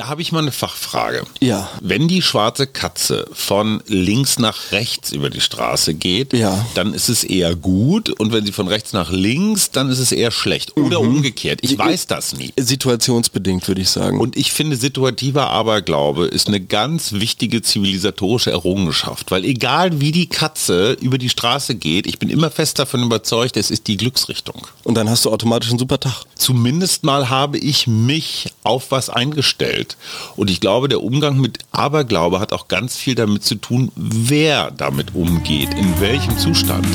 Da habe ich mal eine Fachfrage. Ja. Wenn die schwarze Katze von links nach rechts über die Straße geht, Ja. dann ist es eher gut. Und wenn sie von rechts nach links, dann ist es eher schlecht. Oder Mhm. umgekehrt. Ich weiß das nie. Situationsbedingt, würde ich sagen. Und ich finde, situativer Aberglaube ist eine ganz wichtige zivilisatorische Errungenschaft. Weil egal wie die Katze über die Straße geht, ich bin immer fest davon überzeugt, es ist die Glücksrichtung. Und dann hast du automatisch einen super Tag. Zumindest mal habe ich mich auf was eingestellt. Und ich glaube, der Umgang mit Aberglaube hat auch ganz viel damit zu tun, wer damit umgeht, in welchem Zustand.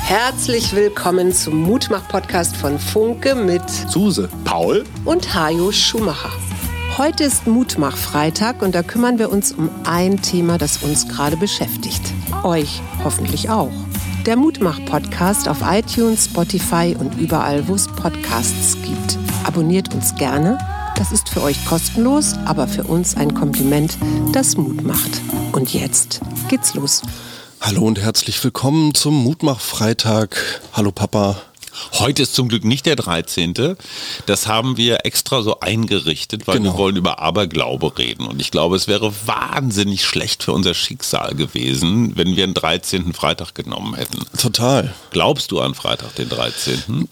Herzlich willkommen zum Mutmach-Podcast von Funke mit Suse. Paul? und Hajo Schumacher. Heute ist Mutmach-Freitag und da kümmern wir uns um ein Thema, das uns gerade beschäftigt. Euch hoffentlich auch. Der Mutmach-Podcast auf iTunes, Spotify und überall, wo es Podcasts gibt. Abonniert uns gerne. Das ist für euch kostenlos, aber für uns ein Kompliment, das Mut macht. Und jetzt geht's los. Hallo und herzlich willkommen zum Mutmach-Freitag. Hallo Papa. Heute ist zum Glück nicht der 13. Das haben wir extra so eingerichtet, weil Genau. wir wollen über Aberglaube reden. Und ich glaube, es wäre wahnsinnig schlecht für unser Schicksal gewesen, wenn wir einen 13. Freitag genommen hätten. Total. Glaubst du an Freitag, den 13.?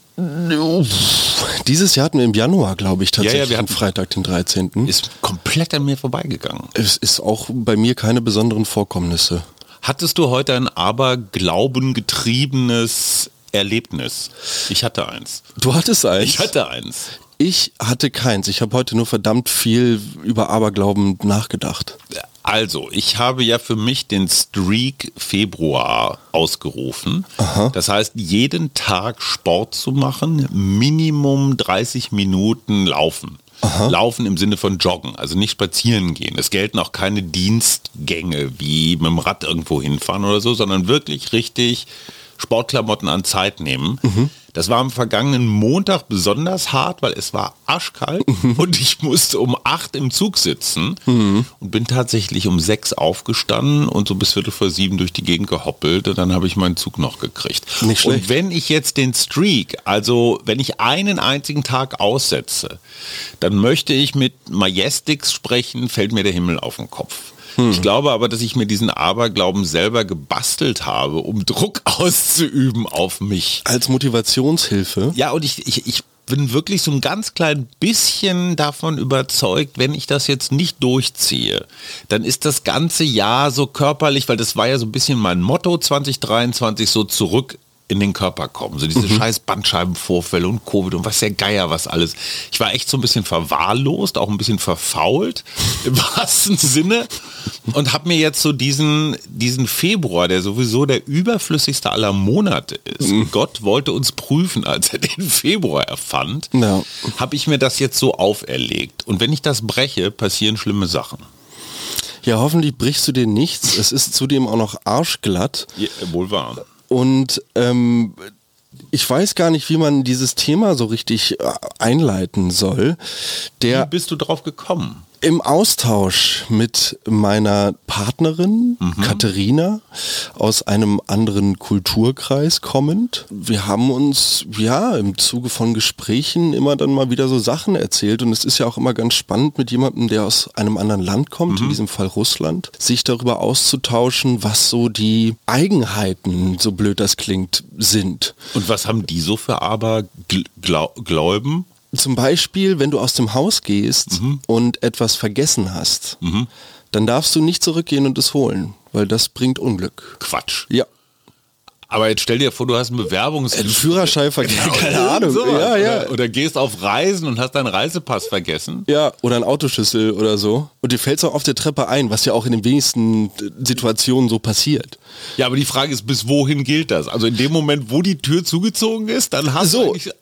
Dieses Jahr hatten wir im Januar, glaube ich, tatsächlich Ja, ja, wir am hatten- Freitag, den 13. Ist komplett an mir vorbeigegangen. Es ist auch bei mir keine besonderen Vorkommnisse. Hattest du heute ein Aberglauben getriebenes Erlebnis? Ich hatte eins. Du hattest eins. Ich hatte eins. Ich hatte keins. Ich habe heute nur verdammt viel über Aberglauben nachgedacht. Also, ich habe ja für mich den Streak Februar ausgerufen. Das heißt, jeden Tag Sport zu machen, Minimum 30 Minuten laufen. Laufen im Sinne von joggen, also nicht spazieren gehen. Es gelten auch keine Dienstgänge wie mit dem Rad irgendwo hinfahren oder so, sondern wirklich richtig Sportklamotten an Zeit nehmen. Das war am vergangenen Montag besonders hart, weil es war arschkalt und ich musste um acht im Zug sitzen und bin tatsächlich um sechs aufgestanden und so bis Viertel vor sieben durch die Gegend gehoppelt und dann habe ich meinen Zug noch gekriegt. Nicht schlecht. Und wenn ich jetzt den Streak, also wenn ich einen einzigen Tag aussetze, dann möchte ich mit Majestix sprechen, fällt mir der Himmel auf den Kopf. Ich glaube aber, dass ich mir diesen Aberglauben selber gebastelt habe, um Druck auszuüben auf mich. Als Motivationshilfe. Ja, und ich, ich, ich bin wirklich so ein ganz klein bisschen davon überzeugt, wenn ich das jetzt nicht durchziehe, dann ist das ganze Jahr so körperlich, weil das war ja so ein bisschen mein Motto 2023, so zurück in den Körper kommen. So diese scheiß Bandscheibenvorfälle und Covid und was der Geier, was alles. Ich war echt so ein bisschen verwahrlost, auch ein bisschen verfault im wahrsten Sinne und habe mir jetzt so diesen, diesen Februar, der sowieso der überflüssigste aller Monate ist. Gott wollte uns prüfen, als er den Februar erfand, Ja. habe ich mir das jetzt so auferlegt. Und wenn ich das breche, passieren schlimme Sachen. Ja, hoffentlich brichst du dir nichts. Es ist zudem auch noch arschglatt. Ja, wohl wahr. Und ähm, ich weiß gar nicht, wie man dieses Thema so richtig äh, einleiten soll. Wie Der bist du drauf gekommen? Im Austausch mit meiner Partnerin Katharina aus einem anderen Kulturkreis kommend. Wir haben uns ja im Zuge von Gesprächen immer dann mal wieder so Sachen erzählt und es ist ja auch immer ganz spannend mit jemandem, der aus einem anderen Land kommt, in diesem Fall Russland, sich darüber auszutauschen, was so die Eigenheiten, so blöd das klingt, sind. Und was haben die so für Abergläuben? Zum Beispiel, wenn du aus dem Haus gehst und etwas vergessen hast, dann darfst du nicht zurückgehen und es holen, weil das bringt Unglück. Quatsch. Ja. Aber jetzt stell dir vor, du hast einen Bewerbungs... Ein Führerschein vergessen, Genau, keine Ahnung. sowas. Ja, ja. Oder, oder gehst auf Reisen und hast deinen Reisepass vergessen. Ja, oder ein Autoschlüssel oder so. Und dir fällt es auch auf der Treppe ein, was ja auch in den wenigsten äh, Situationen so passiert. Ja, aber die Frage ist, bis wohin gilt das? Also in dem Moment, wo die Tür zugezogen ist, dann hast du So, eigentlich... ge-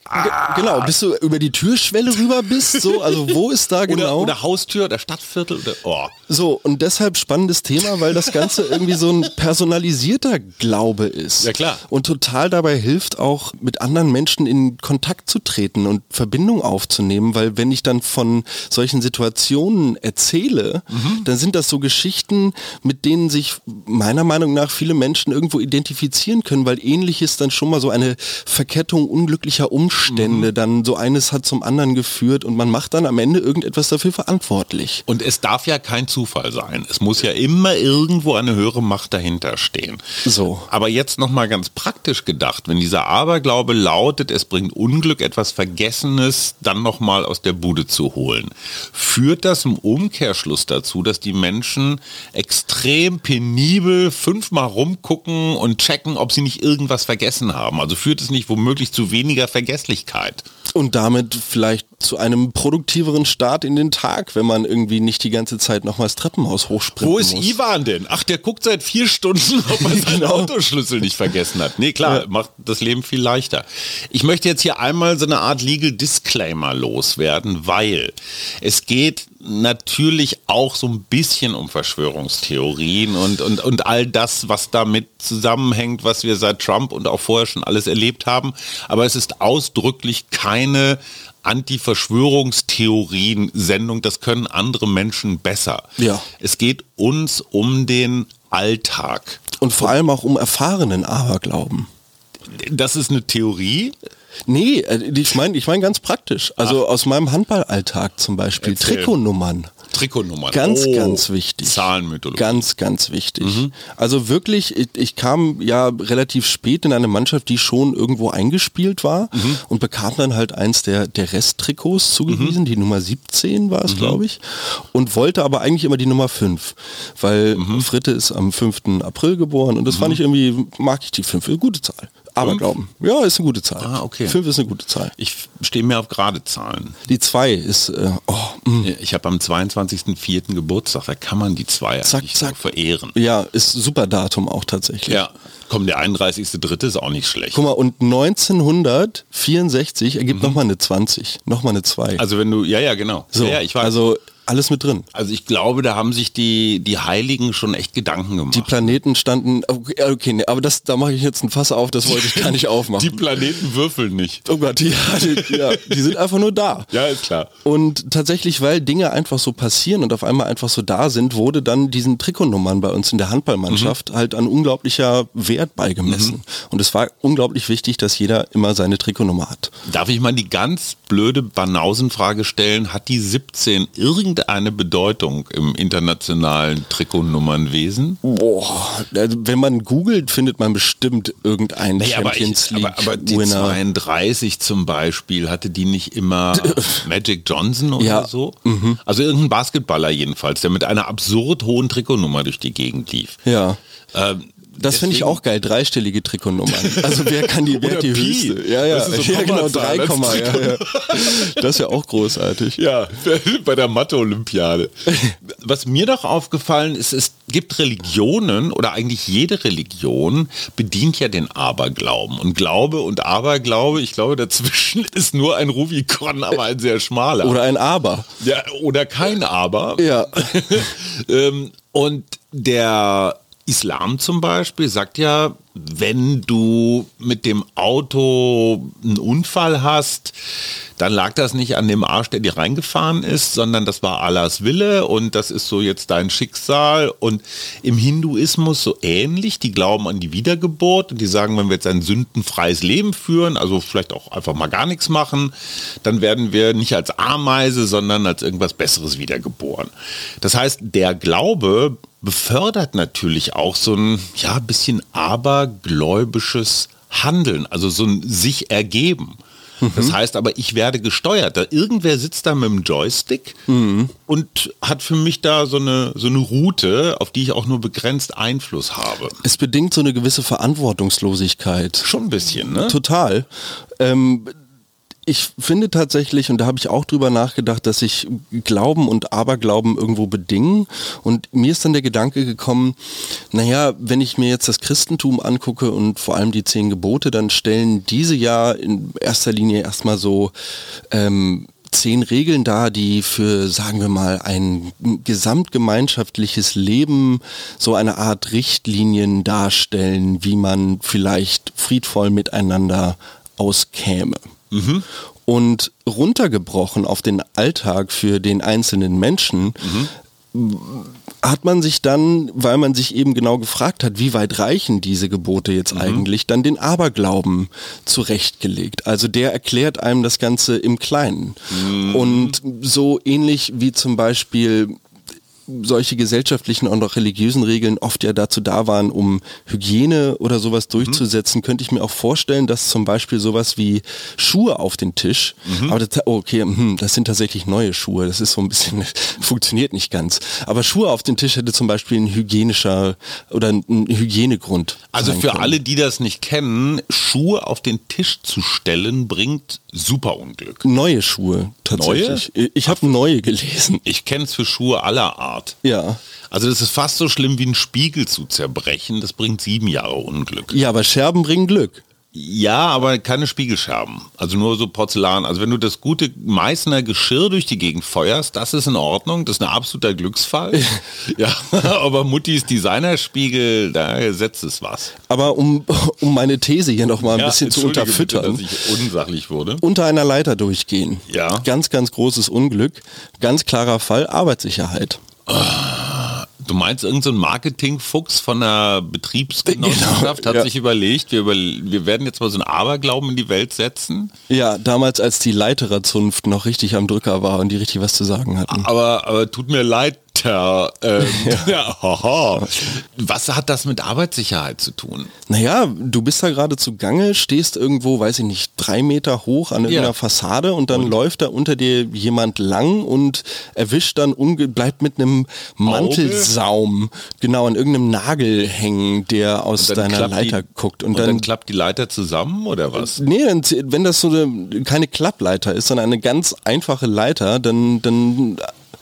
genau, bis du über die Türschwelle rüber bist, so, also wo ist da Oder, genau? oder Haustür oder Stadtviertel oder... Oh. So, und deshalb spannendes Thema, weil das Ganze irgendwie so ein personalisierter Glaube ist. Ja, klar. Und total dabei hilft auch, mit anderen Menschen in Kontakt zu treten und Verbindung aufzunehmen, weil wenn ich dann von solchen Situationen erzähle erzähle, mhm. dann sind das so Geschichten, mit denen sich meiner Meinung nach viele Menschen irgendwo identifizieren können, weil ähnliches dann schon mal so eine Verkettung unglücklicher Umstände, mhm. dann so eines hat zum anderen geführt und man macht dann am Ende irgendetwas dafür verantwortlich. Und es darf ja kein Zufall sein. Es muss ja immer irgendwo eine höhere Macht dahinter stehen. So. Aber jetzt nochmal ganz praktisch gedacht, wenn dieser Aberglaube lautet, es bringt Unglück, etwas Vergessenes dann nochmal aus der Bude zu holen, führt das im Umkehrschluss dazu, dass die Menschen extrem penibel fünfmal rumgucken und checken, ob sie nicht irgendwas vergessen haben. Also führt es nicht womöglich zu weniger Vergesslichkeit. Und damit vielleicht zu einem produktiveren Start in den Tag, wenn man irgendwie nicht die ganze Zeit nochmals Treppenhaus hochspringt. Wo ist muss. Ivan denn? Ach, der guckt seit vier Stunden, ob er seinen genau. Autoschlüssel nicht vergessen hat. Nee, klar, ja. macht das Leben viel leichter. Ich möchte jetzt hier einmal so eine Art Legal Disclaimer loswerden, weil es geht natürlich auch so ein bisschen um Verschwörungstheorien und, und, und all das, was damit zusammenhängt, was wir seit Trump und auch vorher schon alles erlebt haben. Aber es ist ausdrücklich keine Anti-Verschwörungstheorien-Sendung. Das können andere Menschen besser. Ja. Es geht uns um den Alltag. Und vor allem auch um erfahrenen Aberglauben. Das ist eine Theorie. Nee, äh, ich meine ich mein ganz praktisch. Also Ach. aus meinem Handballalltag zum Beispiel. Erzähl. Trikotnummern. Trikotnummern. Ganz, oh, ganz wichtig. Zahlenmythologie. Ganz, ganz wichtig. Mhm. Also wirklich, ich, ich, kam ja relativ spät in eine Mannschaft, die schon irgendwo eingespielt war mhm. und bekam dann halt eins der, der Resttrikots zugewiesen, mhm. die Nummer 17 war es, mhm. glaube ich, und wollte aber eigentlich immer die Nummer 5, weil mhm. Fritte ist am 5. April geboren und das fand mhm. ich irgendwie, mag ich die 5, gute Zahl. Aberglauben. Ja, ist eine gute Zahl. Ah, okay. Fünf ist eine gute Zahl. Ich stehe mir auf gerade Zahlen. Die zwei ist, äh, oh, mm. Ich habe am 22.04. Geburtstag, da kann man die zwei zack, zack. verehren. Ja, ist super Datum auch tatsächlich. Ja, komm, der 31.03. ist auch nicht schlecht. Guck mal, und 1964 ergibt mhm. nochmal eine 20, nochmal eine 2. Also wenn du, ja, ja, genau. So, ja, ich weiß. Also alles mit drin. Also ich glaube, da haben sich die, die Heiligen schon echt Gedanken gemacht. Die Planeten standen, okay, okay nee, aber das, da mache ich jetzt ein Fass auf, das wollte ich gar nicht aufmachen. Die Planeten würfeln nicht. Oh Gott, die, die, ja, die sind einfach nur da. Ja, ist klar. Und tatsächlich, weil Dinge einfach so passieren und auf einmal einfach so da sind, wurde dann diesen Trikotnummern bei uns in der Handballmannschaft mhm. halt ein unglaublicher Wert beigemessen. Mhm. Und es war unglaublich wichtig, dass jeder immer seine Trikotnummer hat. Darf ich mal die ganz blöde Banausenfrage stellen? Hat die 17 irgendeine irgendeine Bedeutung im internationalen Trikotnummernwesen? Boah, also wenn man googelt, findet man bestimmt irgendeinen naja, Champions aber ich, League aber, aber die Winner. 32 zum Beispiel, hatte die nicht immer Magic Johnson oder ja. so? Mhm. Also irgendein Basketballer jedenfalls, der mit einer absurd hohen Trikotnummer durch die Gegend lief. Ja. Ähm, das finde ich auch geil, dreistellige Trikotnummern. Also wer kann die, wer die Pi. höchste? Ja, ja, so ja genau, 3, ja, ja. Das ist ja auch großartig. Ja, bei der Mathe-Olympiade. Was mir doch aufgefallen ist, es gibt Religionen oder eigentlich jede Religion bedient ja den Aberglauben. Und Glaube und Aberglaube, ich glaube, dazwischen ist nur ein Rubikon, aber ein sehr schmaler. Oder ein Aber. Ja, oder kein Aber. Ja. Ähm, und der Islam zum Beispiel sagt ja, wenn du mit dem Auto einen Unfall hast, dann lag das nicht an dem Arsch, der dir reingefahren ist, sondern das war Allahs Wille und das ist so jetzt dein Schicksal. Und im Hinduismus so ähnlich, die glauben an die Wiedergeburt und die sagen, wenn wir jetzt ein sündenfreies Leben führen, also vielleicht auch einfach mal gar nichts machen, dann werden wir nicht als Ameise, sondern als irgendwas Besseres wiedergeboren. Das heißt, der Glaube befördert natürlich auch so ein ja, bisschen abergläubisches Handeln, also so ein sich ergeben. Das mhm. heißt aber, ich werde gesteuert. Da irgendwer sitzt da mit dem Joystick mhm. und hat für mich da so eine, so eine Route, auf die ich auch nur begrenzt Einfluss habe. Es bedingt so eine gewisse Verantwortungslosigkeit. Schon ein bisschen, ne? Total. Ähm, ich finde tatsächlich, und da habe ich auch drüber nachgedacht, dass sich Glauben und Aberglauben irgendwo bedingen. Und mir ist dann der Gedanke gekommen, naja, wenn ich mir jetzt das Christentum angucke und vor allem die zehn Gebote, dann stellen diese ja in erster Linie erstmal so ähm, zehn Regeln dar, die für, sagen wir mal, ein gesamtgemeinschaftliches Leben so eine Art Richtlinien darstellen, wie man vielleicht friedvoll miteinander auskäme. Mhm. Und runtergebrochen auf den Alltag für den einzelnen Menschen mhm. hat man sich dann, weil man sich eben genau gefragt hat, wie weit reichen diese Gebote jetzt mhm. eigentlich, dann den Aberglauben zurechtgelegt. Also der erklärt einem das Ganze im Kleinen. Mhm. Und so ähnlich wie zum Beispiel solche gesellschaftlichen und auch religiösen Regeln oft ja dazu da waren, um Hygiene oder sowas durchzusetzen, mhm. könnte ich mir auch vorstellen, dass zum Beispiel sowas wie Schuhe auf den Tisch, mhm. aber das, oh, okay, mh, das sind tatsächlich neue Schuhe, das ist so ein bisschen, funktioniert nicht ganz. Aber Schuhe auf den Tisch hätte zum Beispiel ein hygienischer oder ein Hygienegrund. Also für können. alle, die das nicht kennen, Schuhe auf den Tisch zu stellen, bringt super Unglück. Neue Schuhe, tatsächlich. Neue? Ich habe neue gelesen. Ich kenne es für Schuhe aller Art. Art. Ja. Also das ist fast so schlimm wie ein Spiegel zu zerbrechen. Das bringt sieben Jahre Unglück. Ja, aber Scherben bringen Glück. Ja, aber keine Spiegelscherben. Also nur so Porzellan. Also wenn du das gute Meißner Geschirr durch die Gegend feuerst, das ist in Ordnung. Das ist ein absoluter Glücksfall. ja, aber Muttis Designerspiegel, da setzt es was. Aber um, um meine These hier nochmal ein ja, bisschen zu unterfüttern. Bitte, dass ich unsachlich wurde. Unter einer Leiter durchgehen. Ja. Ganz, ganz großes Unglück. Ganz klarer Fall Arbeitssicherheit. Du meinst, irgendein so Marketingfuchs von der Betriebsgenossenschaft genau, hat ja. sich überlegt, wir, über, wir werden jetzt mal so einen Aberglauben in die Welt setzen? Ja, damals, als die Leitererzunft noch richtig am Drücker war und die richtig was zu sagen hatten. Aber, aber tut mir leid, Alter, ähm, ja. ja, was hat das mit Arbeitssicherheit zu tun? Naja, du bist da gerade zu Gange, stehst irgendwo, weiß ich nicht, drei Meter hoch an irgendeiner ja. Fassade und dann und? läuft da unter dir jemand lang und erwischt dann, bleibt mit einem Mantelsaum genau an irgendeinem Nagel hängen, der aus deiner Leiter die, guckt. Und, und dann, dann, klappt die Leiter zusammen oder was? Nee, wenn das so eine, keine Klappleiter ist, sondern eine ganz einfache Leiter, dann, dann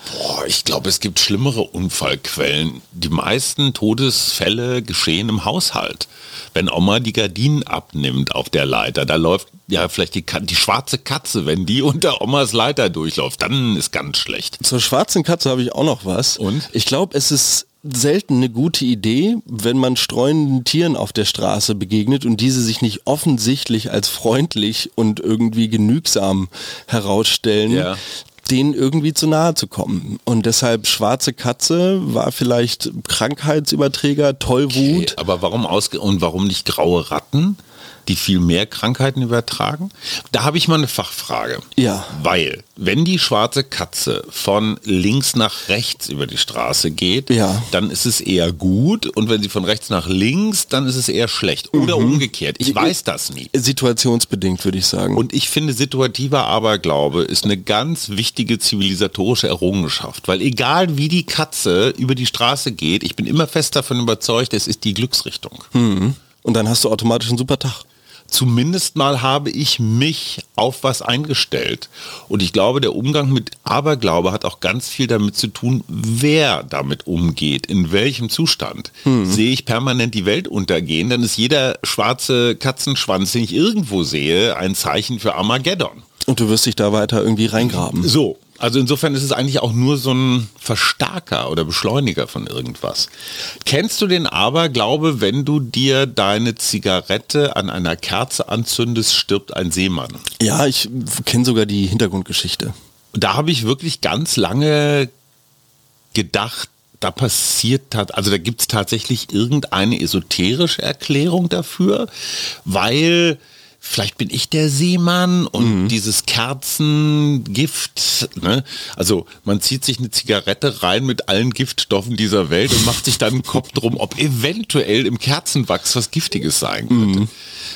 Boah, ich glaube, es gibt schlimmere Unfallquellen. Die meisten Todesfälle geschehen im Haushalt. Wenn Oma die Gardinen abnimmt auf der Leiter, da läuft ja vielleicht die, die schwarze Katze, wenn die unter Omas Leiter durchläuft, dann ist ganz schlecht. Zur schwarzen Katze habe ich auch noch was. Und? Ich glaube, es ist selten eine gute Idee, wenn man streunenden Tieren auf der Straße begegnet und diese sich nicht offensichtlich als freundlich und irgendwie genügsam herausstellen, ja denen irgendwie zu nahe zu kommen. Und deshalb schwarze Katze war vielleicht Krankheitsüberträger, Tollwut. Okay, aber warum ausge und warum nicht graue Ratten? Die viel mehr Krankheiten übertragen? Da habe ich mal eine Fachfrage. Ja. Weil, wenn die schwarze Katze von links nach rechts über die Straße geht, ja. dann ist es eher gut und wenn sie von rechts nach links, dann ist es eher schlecht. Oder mhm. umgekehrt. Ich weiß das nie. Situationsbedingt, würde ich sagen. Und ich finde, situativer Aberglaube ist eine ganz wichtige zivilisatorische Errungenschaft. Weil egal wie die Katze über die Straße geht, ich bin immer fest davon überzeugt, es ist die Glücksrichtung. Mhm. Und dann hast du automatisch einen super Tag zumindest mal habe ich mich auf was eingestellt. Und ich glaube, der Umgang mit Aberglaube hat auch ganz viel damit zu tun, wer damit umgeht, in welchem Zustand. Hm. Sehe ich permanent die Welt untergehen, dann ist jeder schwarze Katzenschwanz, den ich irgendwo sehe, ein Zeichen für Armageddon. Und du wirst dich da weiter irgendwie reingraben. So, also insofern ist es eigentlich auch nur so ein Verstärker oder Beschleuniger von irgendwas. Kennst du den Aberglaube, wenn du dir deine Zigarette an einer Kerze anzündest, stirbt ein Seemann? Ja, ich kenne sogar die Hintergrundgeschichte. Da habe ich wirklich ganz lange gedacht, da passiert hat, also da gibt es tatsächlich irgendeine esoterische Erklärung dafür, weil vielleicht bin ich der Seemann und mhm. dieses Kerzengift, ne? also man zieht sich eine Zigarette rein mit allen Giftstoffen dieser Welt und macht sich dann einen Kopf drum, ob eventuell im Kerzenwachs was Giftiges sein könnte. Mhm.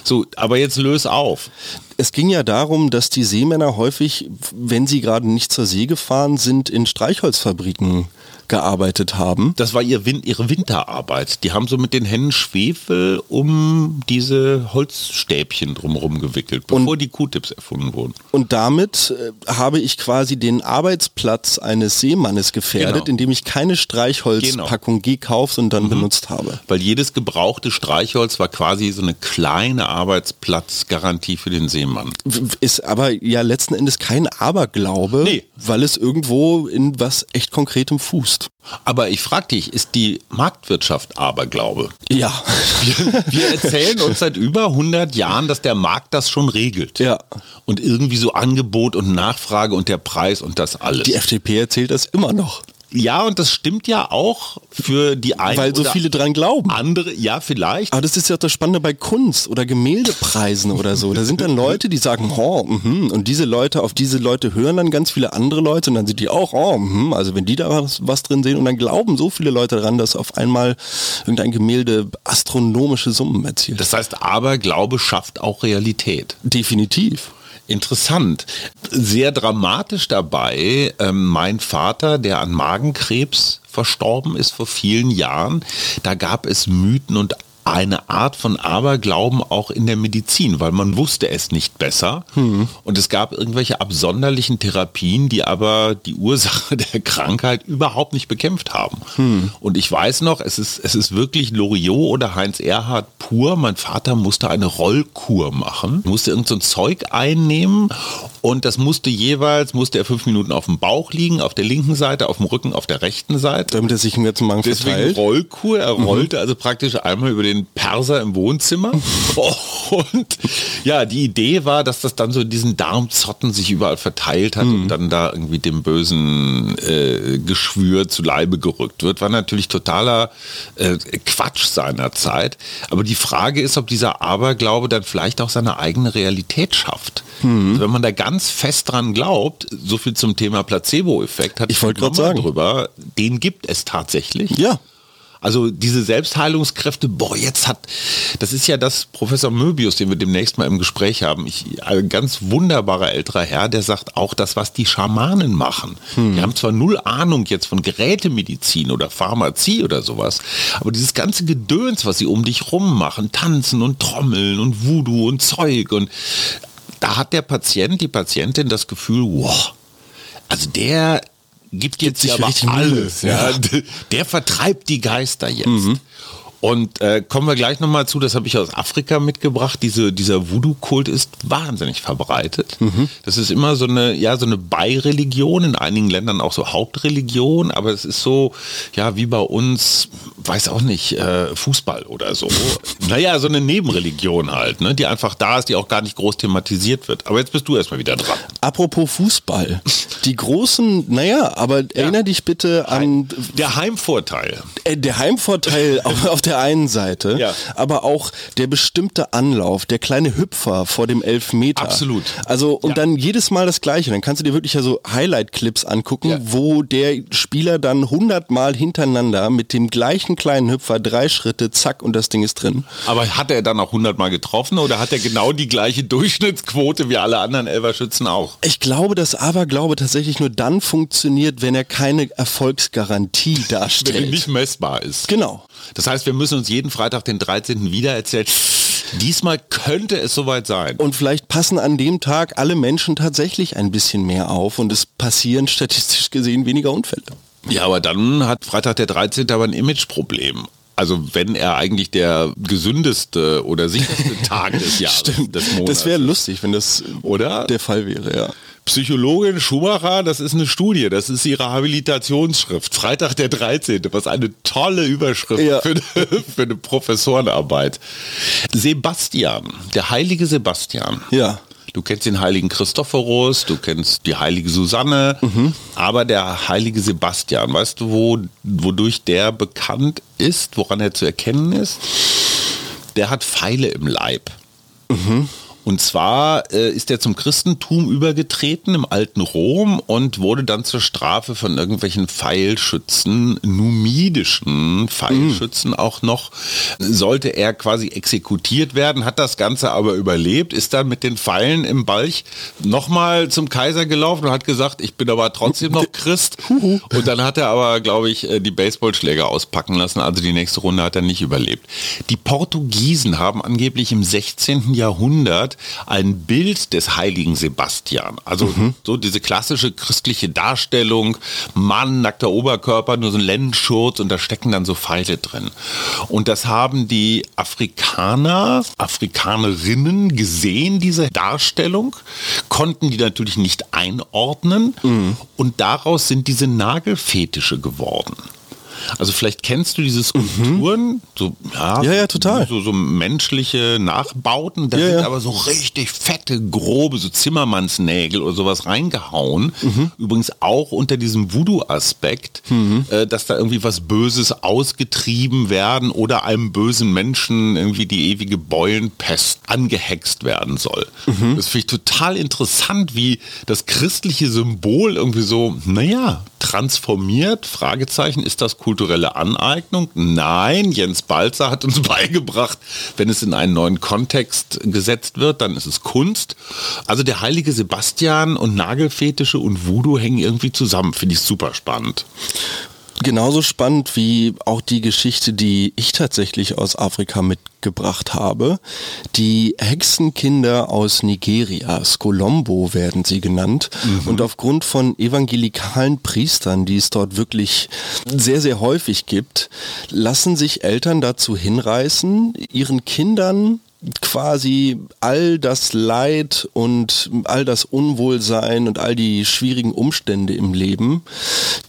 So, aber jetzt löse auf. Es ging ja darum, dass die Seemänner häufig, wenn sie gerade nicht zur See gefahren sind, in Streichholzfabriken gearbeitet haben. Das war ihr Win ihre Winterarbeit. Die haben so mit den Händen Schwefel um diese Holzstäbchen drumherum gewickelt, bevor und, die Q-Tips erfunden wurden. Und damit äh, habe ich quasi den Arbeitsplatz eines Seemannes gefährdet, genau. indem ich keine Streichholzpackung genau. gekauft und dann mhm. benutzt habe. Weil jedes gebrauchte Streichholz war quasi so eine kleine Arbeitsplatzgarantie für den Seemann. Ist aber ja letzten Endes kein Aberglaube, nee. weil es irgendwo in was echt konkretem Fuß tust. Aber ich frage dich, ist die Marktwirtschaft Aberglaube? Ja. Wir, wir, erzählen uns seit über 100 Jahren, dass der Markt das schon regelt. Ja. Und irgendwie so Angebot und Nachfrage und der Preis und das alles. Die FDP erzählt das immer noch. Ja, und das stimmt ja auch für die einen. Weil so viele dran glauben. Andere, ja, vielleicht. Aber das ist ja auch das Spannende bei Kunst oder Gemäldepreisen oder so. Da sind dann Leute, die sagen, oh, mh, und diese Leute, auf diese Leute hören dann ganz viele andere Leute und dann sind die auch, oh, mh, also wenn die da was, was drin sehen und dann glauben so viele Leute daran, dass auf einmal irgendein Gemälde astronomische Summen erzielt. Das heißt, Aberglaube schafft auch Realität. Definitiv. Interessant. Sehr dramatisch dabei, ähm, mein Vater, der an Magenkrebs verstorben ist vor vielen Jahren, da gab es Mythen und eine Art von Aberglauben auch in der Medizin, weil man wusste es nicht besser. Hm. Und es gab irgendwelche absonderlichen Therapien, die aber die Ursache der Krankheit überhaupt nicht bekämpft haben. Hm. Und ich weiß noch, es ist, es ist wirklich Loriot oder Heinz Erhard pur. Mein Vater musste eine Rollkur machen, musste irgend so ein Zeug einnehmen und das musste jeweils, musste er fünf Minuten auf dem Bauch liegen, auf der linken Seite, auf dem Rücken, auf der rechten Seite. Damit er sich mir zum Magen Deswegen verteilt. Rollkur. Er mhm. rollte mhm. also praktisch einmal über den Perser im Wohnzimmer. und ja, die Idee war, dass das dann so diesen Darmzotten sich überall verteilt hat mhm. und dann da irgendwie dem bösen äh, Geschwür zu Leibe gerückt wird. War natürlich totaler äh, Quatsch seiner Zeit. Aber die Frage ist, ob dieser Aberglaube dann vielleicht auch seine eigene Realität schafft. Mhm. Also wenn man da ganz ganz fest dran glaubt, so viel zum Thema Placebo-Effekt, hat ich wollte gerade sagen drüber, den gibt es tatsächlich. Ja. Also diese Selbstheilungskräfte, boah, jetzt hat, das ist ja das Professor Möbius, den wir demnächst mal im Gespräch haben, ich, ein ganz wunderbarer älterer Herr, der sagt auch das, was die Schamanen machen. Hm. Die haben zwar null Ahnung jetzt von Gerätemedizin oder Pharmazie oder sowas, aber dieses ganze Gedöns, was sie um dich rum machen, tanzen und trommeln und Voodoo und Zeug und da hat der Patient, die Patientin das Gefühl, wow, also der gibt jetzt sich aber alles. Ja. ja. Der vertreibt die Geister jetzt. Mhm. Und äh, kommen wir gleich nochmal zu, das habe ich aus Afrika mitgebracht. Diese, dieser Voodoo-Kult ist wahnsinnig verbreitet. Mhm. Das ist immer so eine, ja, so eine Beireligion, in einigen Ländern auch so Hauptreligion, aber es ist so, ja, wie bei uns, weiß auch nicht, äh, Fußball oder so. naja, so eine Nebenreligion halt, ne, die einfach da ist, die auch gar nicht groß thematisiert wird. Aber jetzt bist du erstmal wieder dran. Apropos Fußball. Die großen, naja, aber ja. erinnere dich bitte an. Der Heimvorteil. Äh, der Heimvorteil auf, auf der der einen Seite, ja. aber auch der bestimmte Anlauf, der kleine Hüpfer vor dem Elfmeter. Absolut. Also und ja. dann jedes Mal das Gleiche. Dann kannst du dir wirklich ja so Highlight-Clips angucken, ja. wo der Spieler dann hundertmal hintereinander mit dem gleichen kleinen Hüpfer drei Schritte, zack und das Ding ist drin. Aber hat er dann auch hundertmal getroffen oder hat er genau die gleiche Durchschnittsquote wie alle anderen Elverschützen auch? Ich glaube, dass Aberglaube tatsächlich nur dann funktioniert, wenn er keine Erfolgsgarantie darstellt. Wenn er nicht messbar ist. Genau. Das heißt, wir müssen uns jeden Freitag den 13. wieder erzählen. Diesmal könnte es soweit sein. Und vielleicht passen an dem Tag alle Menschen tatsächlich ein bisschen mehr auf und es passieren statistisch gesehen weniger Unfälle. Ja, aber dann hat Freitag der 13. aber ein Imageproblem. Also wenn er eigentlich der gesündeste oder sicherste Tag des Jahres Stimmt. des Monats. Das wäre lustig, wenn das oder der Fall wäre, ja. Psychologin Schumacher, das ist eine Studie, das ist ihre Habilitationsschrift, Freitag der 13., was eine tolle Überschrift ja. für, eine, für eine Professorenarbeit. Sebastian, der heilige Sebastian. Ja. Du kennst den heiligen Christophorus, du kennst die heilige Susanne, mhm. aber der heilige Sebastian, weißt du, wo, wodurch der bekannt ist, woran er zu erkennen ist? Der hat Pfeile im Leib. Mhm. Und zwar äh, ist er zum Christentum übergetreten im alten Rom und wurde dann zur Strafe von irgendwelchen Pfeilschützen, numidischen Pfeilschützen mm. auch noch, sollte er quasi exekutiert werden, hat das Ganze aber überlebt, ist dann mit den Pfeilen im Balch nochmal zum Kaiser gelaufen und hat gesagt, ich bin aber trotzdem noch Christ. Und dann hat er aber, glaube ich, äh, die Baseballschläger auspacken lassen, also die nächste Runde hat er nicht überlebt. Die Portugiesen haben angeblich im 16. Jahrhundert ein Bild des heiligen Sebastian. Also mhm. so diese klassische christliche Darstellung, Mann, nackter Oberkörper, nur so ein Lendenschurz und da stecken dann so Pfeile drin. Und das haben die Afrikaner, Afrikanerinnen gesehen, diese Darstellung, konnten die natürlich nicht einordnen mhm. und daraus sind diese Nagelfetische geworden. Also vielleicht kennst du diese Skulpturen, mhm. so, ja, ja, ja, total. So, so menschliche Nachbauten, da ja, sind ja. aber so richtig fette, grobe, so Zimmermannsnägel oder sowas reingehauen. Mhm. Übrigens auch unter diesem Voodoo-Aspekt, Mhm. äh, dass da irgendwie was Böses ausgetrieben werden oder einem bösen Menschen irgendwie die ewige Beulenpest angehext werden soll. Mhm. Das finde ich total interessant, wie das christliche Symbol irgendwie so, naja, transformiert, Fragezeichen, ist das kulturelle Aneignung? Nein, Jens Balzer hat uns beigebracht, wenn es in einen neuen Kontext gesetzt wird, dann ist es Kunst. Also der heilige Sebastian und Nagelfetische und Voodoo hängen irgendwie zusammen, finde ich super spannend. Genauso spannend wie auch die Geschichte, die ich tatsächlich aus Afrika mitgebracht habe. Die Hexenkinder aus Nigeria, Skolombo werden sie genannt. Und aufgrund von evangelikalen Priestern, die es dort wirklich sehr, sehr häufig gibt, lassen sich Eltern dazu hinreißen, ihren Kindern quasi all das Leid und all das Unwohlsein und all die schwierigen Umstände im Leben,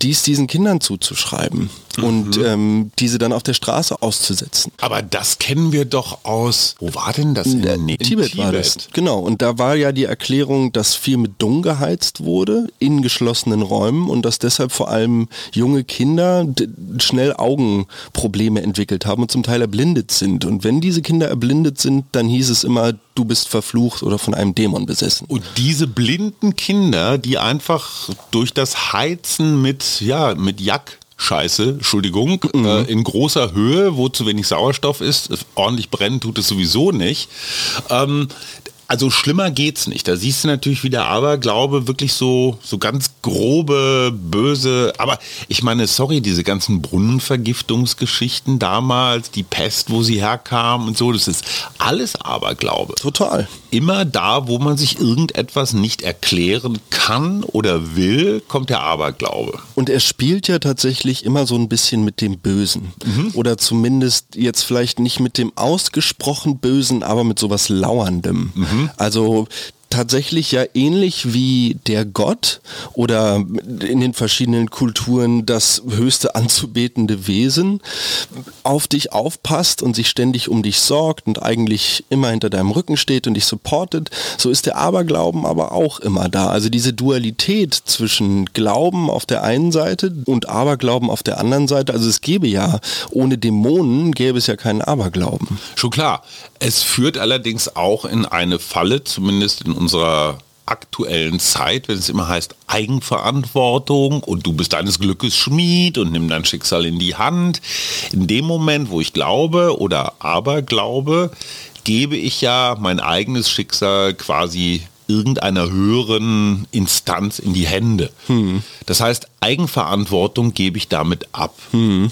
dies diesen Kindern zuzuschreiben und ähm, diese dann auf der Straße auszusetzen. Aber das kennen wir doch aus, wo war denn das? In, in, in Tibet, war das. Genau, und da war ja die Erklärung, dass viel mit Dung geheizt wurde in geschlossenen Räumen und dass deshalb vor allem junge Kinder schnell Augenprobleme entwickelt haben und zum Teil erblindet sind. Und wenn diese Kinder erblindet sind, dann hieß es immer, du bist verflucht oder von einem Dämon besessen. Und diese blinden Kinder, die einfach durch das Heizen mit, ja, mit Jack Scheiße, Entschuldigung, äh, in großer Höhe, wo zu wenig Sauerstoff ist, ordentlich brennen tut es sowieso nicht. Ähm, also schlimmer geht's nicht. Da siehst du natürlich wieder Aberglaube, wirklich so, so ganz grobe, böse. Aber ich meine, sorry, diese ganzen Brunnenvergiftungsgeschichten damals, die Pest, wo sie herkam und so, das ist alles Aberglaube Total. immer da, wo man sich irgendetwas nicht erklären kann oder will, kommt der Aberglaube. Und er spielt ja tatsächlich immer so ein bisschen mit dem Bösen. Oder zumindest jetzt vielleicht nicht mit dem ausgesprochen Bösen, aber mit sowas Lauerndem. Also tatsächlich ja ähnlich wie der Gott oder in den verschiedenen Kulturen das höchste anzubetende Wesen auf dich aufpasst und sich ständig um dich sorgt und eigentlich immer hinter deinem Rücken steht und dich supportet, so ist der Aberglauben aber auch immer da. Also diese Dualität zwischen Glauben auf der einen Seite und Aberglauben auf der anderen Seite, also es gäbe ja ohne Dämonen gäbe es ja keinen Aberglauben. Schon klar. Es führt allerdings auch in eine Falle, zumindest in unserer aktuellen Zeit, wenn es immer heißt Eigenverantwortung und du bist deines Glückes Schmied und nimm dein Schicksal in die Hand. In dem Moment, wo ich glaube oder aber glaube, gebe ich ja mein eigenes Schicksal quasi irgendeiner höheren Instanz in die Hände. Das heißt, Eigenverantwortung gebe ich damit ab.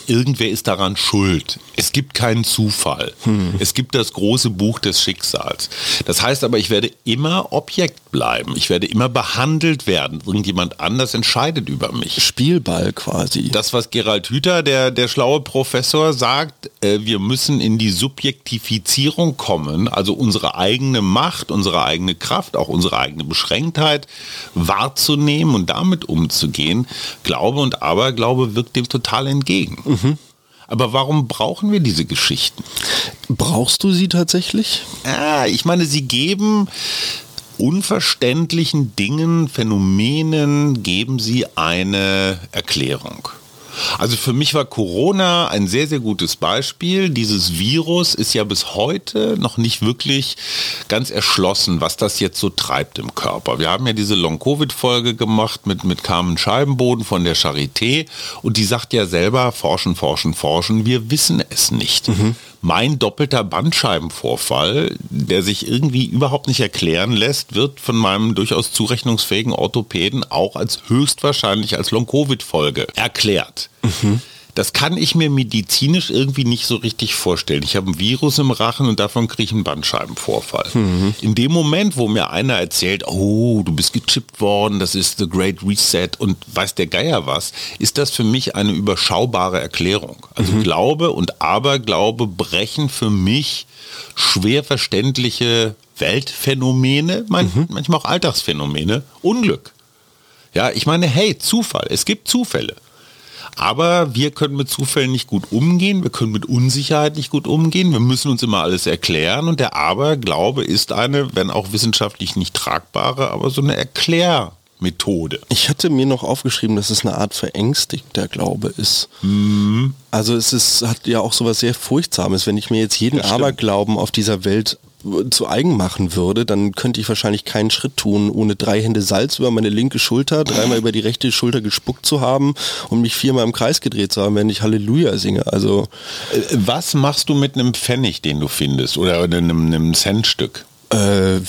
Irgendwer ist daran schuld. Es gibt keinen Zufall. Es gibt das große Buch des Schicksals. Das heißt aber, ich werde immer Objekt bleiben. Ich werde immer behandelt werden. Irgendjemand anders entscheidet über mich. Spielball quasi. Das, was Gerald Hüther, der, der schlaue Professor, sagt, äh, wir müssen in die Subjektifizierung kommen, also unsere eigene Macht, unsere eigene Kraft, auch unsere eigene Beschränktheit wahrzunehmen und damit umzugehen. Glaube und Aberglaube wirkt dem total entgegen. Aber warum brauchen wir diese Geschichten? Brauchst du sie tatsächlich? Ah, ich meine, sie geben unverständlichen Dingen, Phänomenen, geben sie eine Erklärung. Also für mich war Corona ein sehr, sehr gutes Beispiel. Dieses Virus ist ja bis heute noch nicht wirklich ganz erschlossen, was das jetzt so treibt im Körper. Wir haben ja diese Long-Covid-Folge gemacht mit, mit Carmen Scheibenboden von der Charité und die sagt ja selber, forschen, forschen, forschen, wir wissen es nicht. Mein doppelter Bandscheibenvorfall, der sich irgendwie überhaupt nicht erklären lässt, wird von meinem durchaus zurechnungsfähigen Orthopäden auch als höchstwahrscheinlich als Long-Covid-Folge erklärt. Das kann ich mir medizinisch irgendwie nicht so richtig vorstellen. Ich habe ein Virus im Rachen und davon kriege ich einen Bandscheibenvorfall. In dem Moment, wo mir einer erzählt, oh, du bist gechippt worden, das ist the great reset und weiß der Geier was, ist das für mich eine überschaubare Erklärung. Also Glaube und Aberglaube brechen für mich schwer verständliche Weltphänomene, mein, manchmal auch Alltagsphänomene, Unglück. Ja, ich meine, hey, Zufall, es gibt Zufälle. Aber wir können mit Zufällen nicht gut umgehen, wir können mit Unsicherheit nicht gut umgehen, wir müssen uns immer alles erklären und der Aberglaube ist eine, wenn auch wissenschaftlich nicht tragbare, aber so eine Erklär- Methode. Ich hatte mir noch aufgeschrieben, dass es eine Art verängstigter Glaube ist. Mhm. Also es ist, hat ja auch sowas sehr Furchtsames. Wenn ich mir jetzt jeden Aberglauben auf dieser Welt zu eigen machen würde, dann könnte ich wahrscheinlich keinen Schritt tun, ohne drei Hände Salz über meine linke Schulter, dreimal über die rechte Schulter gespuckt zu haben und mich viermal im Kreis gedreht zu haben, wenn ich Halleluja singe. Also Äh, Was machst du mit einem Pfennig, den du findest oder einem, einem Centstück? Äh,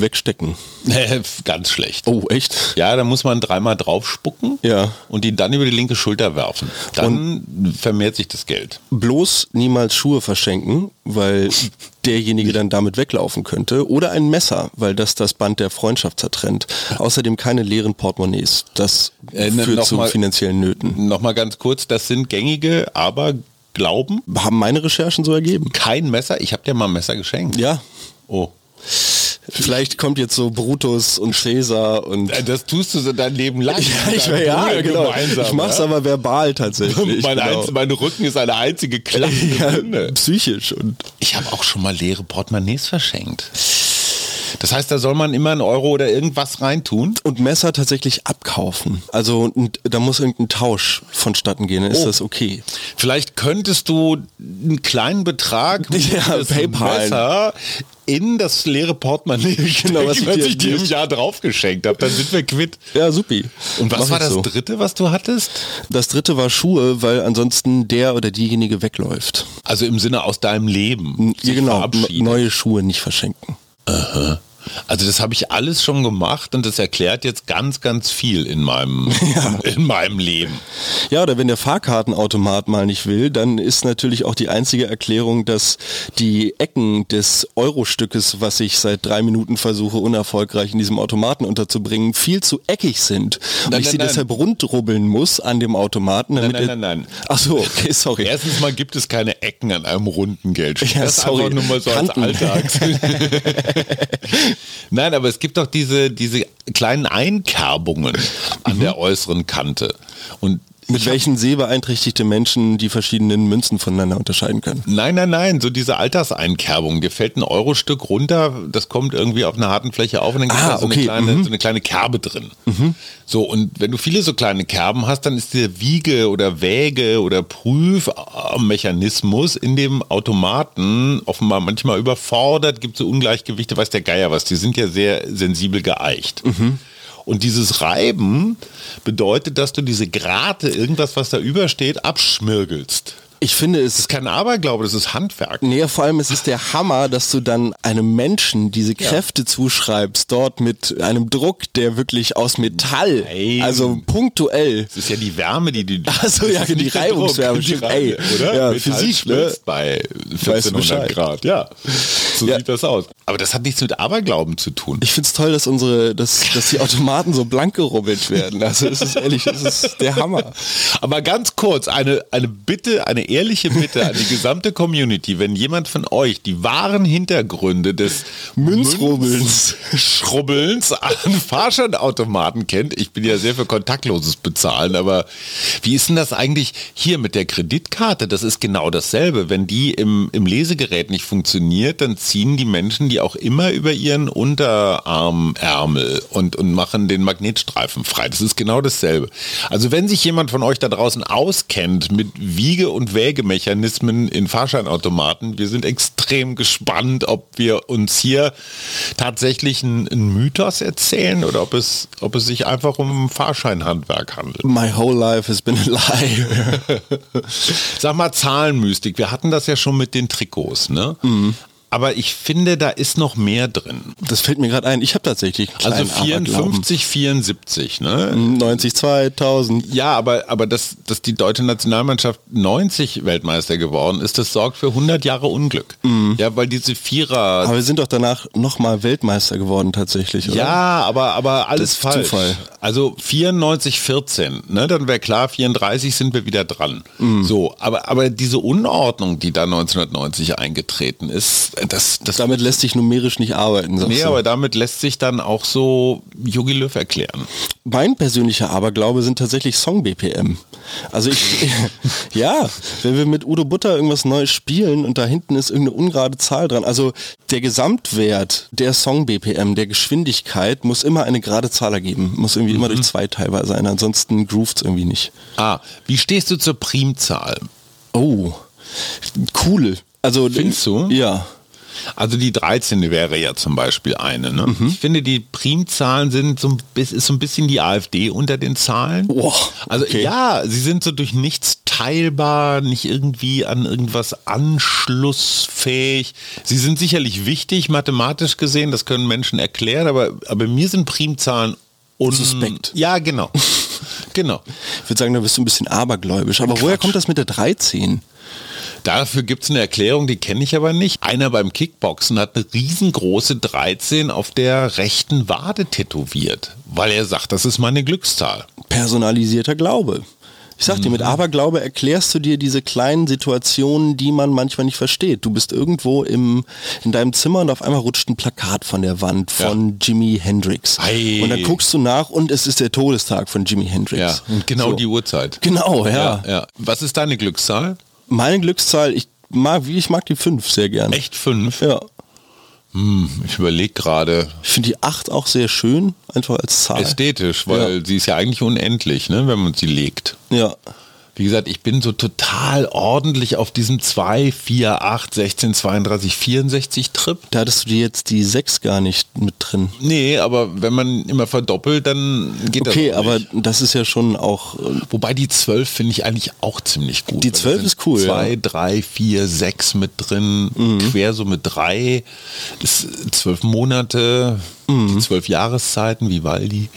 wegstecken. Ganz schlecht. Oh, echt? Ja, da muss man dreimal drauf spucken Ja. und die dann über die linke Schulter werfen. Dann vermehrt sich das Geld. bloß niemals Schuhe verschenken, weil derjenige dann damit weglaufen könnte. Oder ein Messer, weil das das Band der Freundschaft zertrennt. Außerdem keine leeren Portemonnaies. Das Äh, ne, führt zu mal- finanziellen Nöten. Nochmal ganz kurz, das sind gängige, aber Glauben. Haben meine Recherchen so ergeben? Kein Messer. Ich habe dir mal ein Messer geschenkt. Ja. Oh. Vielleicht kommt jetzt so Brutus und Cäsar und... Das tust du so dein Leben lang. ich, Mit deinem ja, Bruder genau. ich mach's ja? aber verbal tatsächlich. mein, genau. einz- mein Rücken ist eine einzige klappende ja, psychisch und Ich habe auch schon mal leere Portemonnaies verschenkt. Das heißt, da soll man immer einen Euro oder irgendwas reintun. und Messer tatsächlich abkaufen. Also da muss irgendein Tausch vonstatten gehen, dann ist Oh. das okay. Vielleicht könntest du einen kleinen Betrag mit Ja, PayPal. Messer in das leere Portemonnaie Genau, was was dir- ich dir im Jahr drauf geschenkt habe. Dann sind wir quitt. Ja, supi. Und was Mach war das so. dritte, was du hattest? Das dritte war Schuhe, weil ansonsten der oder diejenige wegläuft. Also im Sinne aus deinem Leben. Ja, genau, neue Schuhe nicht verschenken. Uh huh. Also das habe ich alles schon gemacht und das erklärt jetzt ganz, ganz viel in meinem, in meinem Leben. Ja, oder wenn der Fahrkartenautomat mal nicht will, dann ist natürlich auch die einzige Erklärung, dass die Ecken des Eurostückes, was ich seit drei Minuten versuche, unerfolgreich in diesem Automaten unterzubringen, viel zu eckig sind. Und Nein, ich nein, sie nein. deshalb rundrubbeln muss an dem Automaten. Damit nein, der- nein, nein. Ach so, okay, sorry. Erstens mal gibt es keine Ecken an einem runden Geldstück. Ja, das ist sorry. einfach nur mal so als Kanten. Alltags. Nein, aber es gibt doch diese, diese kleinen Einkerbungen an der äußeren Kante. Und Mit welchen sehbeeinträchtigte Menschen die verschiedenen Münzen voneinander unterscheiden können. Nein, nein, nein, so diese Alterseinkerbung. Dir fällt ein Eurostück runter, das kommt irgendwie auf einer harten Fläche auf und dann gibt Ah, da so, okay, eine kleine, mhm. so eine kleine Kerbe drin. So, und wenn du viele so kleine Kerben hast, dann ist der Wiege- oder Wäge- oder Prüfmechanismus in dem Automaten offenbar manchmal überfordert, gibt so Ungleichgewichte, weiß der Geier was, die sind ja sehr sensibel geeicht. Und dieses Reiben bedeutet, dass du diese Grate, irgendwas, was da übersteht, abschmirgelst. Ich finde Das es ist kein Aberglaube, das ist Handwerk. Nee, vor allem es ist der Hammer, dass du dann einem Menschen diese Kräfte zuschreibst, dort mit einem Druck, der wirklich aus Metall, Nein. also punktuell. Das ist ja die Wärme, die die. Ach so, ja, Das die Reibungswärme, Druck, die Reibung, ey. oder? Ja, Metall Physik, ne? bei Weißt du 1400 Bescheid. Grad. Ja, so Ja. sieht das aus. Aber das hat nichts mit Aberglauben zu tun. Ich find's toll, dass unsere, dass, dass die Automaten so blank gerubbelt werden. Also es ist ehrlich, es ist der Hammer. Aber ganz kurz, eine, eine Bitte, eine ehrliche Bitte an die gesamte Community, wenn jemand von euch die wahren Hintergründe des Münzrubbelns. Schrubbelns an Fahrscheinautomaten kennt, ich bin ja sehr für kontaktloses Bezahlen, aber wie ist denn das eigentlich hier mit der Kreditkarte? Das ist genau dasselbe. Wenn die im, im Lesegerät nicht funktioniert, dann ziehen die Menschen die auch immer über ihren Unterarmärmel und, und machen den Magnetstreifen frei. Das ist genau dasselbe. Also wenn sich jemand von euch da draußen auskennt mit Wiege- und Wägemechanismen in Fahrscheinautomaten, wir sind extrem gespannt, ob wir uns hier tatsächlich einen, einen Mythos erzählen oder ob es, ob es sich einfach um Fahrscheinhandwerk handelt. My whole life has been a lie. Sag mal Zahlenmystik, wir hatten das ja schon mit den Trikots, ne? Aber ich finde, da ist noch mehr drin. Das fällt mir gerade ein. Ich habe tatsächlich Also kleinen Aberglauben. 54, 74, ne? 90, 2000. Ja, aber, aber dass, dass die deutsche Nationalmannschaft 90 Weltmeister geworden ist, das sorgt für 100 Jahre Unglück. Ja, weil diese Vierer... Aber wir sind doch danach nochmal Weltmeister geworden tatsächlich, oder? Ja, aber, aber alles falsch. Zufall. Also 94, 14, ne, dann wäre klar, 34 sind wir wieder dran. Mhm. So, aber, aber diese Unordnung, die da 1990 eingetreten ist, das, das Damit lässt sich numerisch nicht arbeiten. sagst Nee, du. aber damit lässt sich dann auch so Jogi Löw erklären. Mein persönlicher Aberglaube sind tatsächlich Song-BPM. Also ich, ja, wenn wir mit Udo Butter irgendwas Neues spielen und da hinten ist irgendeine ungerade Zahl dran. Also der Gesamtwert der Song-BPM, der Geschwindigkeit, muss immer eine gerade Zahl ergeben. Muss irgendwie immer durch zwei teilweise sein, ansonsten groovt es irgendwie nicht. Ah, wie stehst du zur Primzahl? Oh, cool. Also Findest du? Ja. Also die 13 wäre ja zum Beispiel eine. Ne? Mhm. Ich finde, die Primzahlen sind so ein bisschen, ist so ein bisschen die AfD unter den Zahlen. Also okay. ja, sie sind so durch nichts teilbar, nicht irgendwie an irgendwas anschlussfähig. Sie sind sicherlich wichtig, mathematisch gesehen, das können Menschen erklären, aber, aber mir sind Primzahlen un Suspekt. Ja, genau. genau. Ich würde sagen, da bist du ein bisschen abergläubisch. Aber woher Quatsch. kommt das mit der 13? Dafür gibt es eine Erklärung, die kenne ich aber nicht. Einer beim Kickboxen hat eine riesengroße 13 auf der rechten Wade tätowiert, weil er sagt, das ist meine Glückszahl. Personalisierter Glaube. Ich sag dir, mit Aberglaube erklärst du dir diese kleinen Situationen, die man manchmal nicht versteht. Du bist irgendwo im, in deinem Zimmer und auf einmal rutscht ein Plakat von der Wand von Jimi Hendrix. Ei. Und dann guckst du nach und es ist der Todestag von Jimi Hendrix. Ja, und genau So. die Uhrzeit. Genau, ja. ja. Was ist deine Glückszahl? Meine Glückszahl, ich mag, wie ich mag die 5 sehr gern. Echt fünf? Ja. Ich überlege gerade. Ich finde die 8 auch sehr schön, einfach als Zahl. Ästhetisch, weil sie ist ja eigentlich unendlich, ne, wenn man sie legt. Ja. Wie gesagt, ich bin so total ordentlich auf diesem 2, 4, 8, 16, 32, 64 Trip. Da hattest du dir jetzt die 6 gar nicht mit drin. Nee, aber wenn man immer verdoppelt, dann geht Okay, das auch aber das ist ja schon auch. äh, Wobei die 12 finde ich eigentlich auch ziemlich gut. Die Weil da 12 sind ist cool, Zwei, ja. Mhm. drei, vier, sechs mit drin, Quersumme drei, das ist zwölf Monate, Mhm. die zwölf Jahreszeiten, Vivaldi.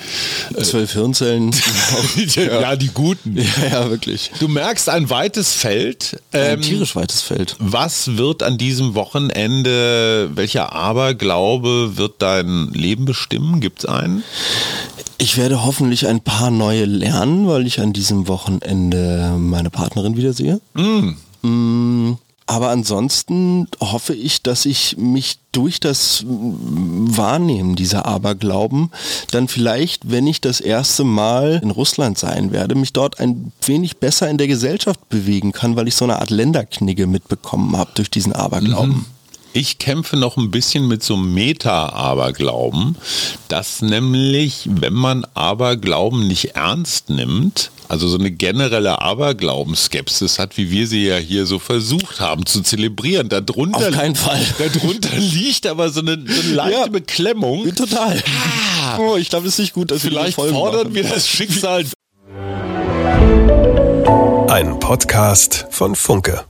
Zwölf Hirnzellen. ja. die guten. ja, ja, wirklich. Du merkst ein weites Feld. Ein Ähm, tierisch weites Feld. was wird an diesem Wochenende, welcher Aberglaube wird dein Leben bestimmen? Gibt es einen? Ich werde hoffentlich ein paar neue lernen, weil ich an diesem Wochenende meine Partnerin wiedersehe. Mm, Aber ansonsten hoffe ich, dass ich mich durch das Wahrnehmen dieser Aberglauben dann vielleicht, wenn ich das erste Mal in Russland sein werde, mich dort ein wenig besser in der Gesellschaft bewegen kann, weil ich so eine Art Länderknigge mitbekommen habe durch diesen Aberglauben. Ich kämpfe noch ein bisschen mit so einem Meta-Aberglauben, dass nämlich, wenn man Aberglauben nicht ernst nimmt, also so eine generelle Aberglaubensskepsis hat, wie wir sie ja hier so versucht haben zu zelebrieren, darunter, Auf keinen Fall. darunter liegt aber so eine, so eine leichte Ja. Beklemmung. Total. Oh, ich glaube, es ist nicht gut, dass wir Vielleicht Folgen fordern machen. wir das Schicksal Ein Podcast von Funke.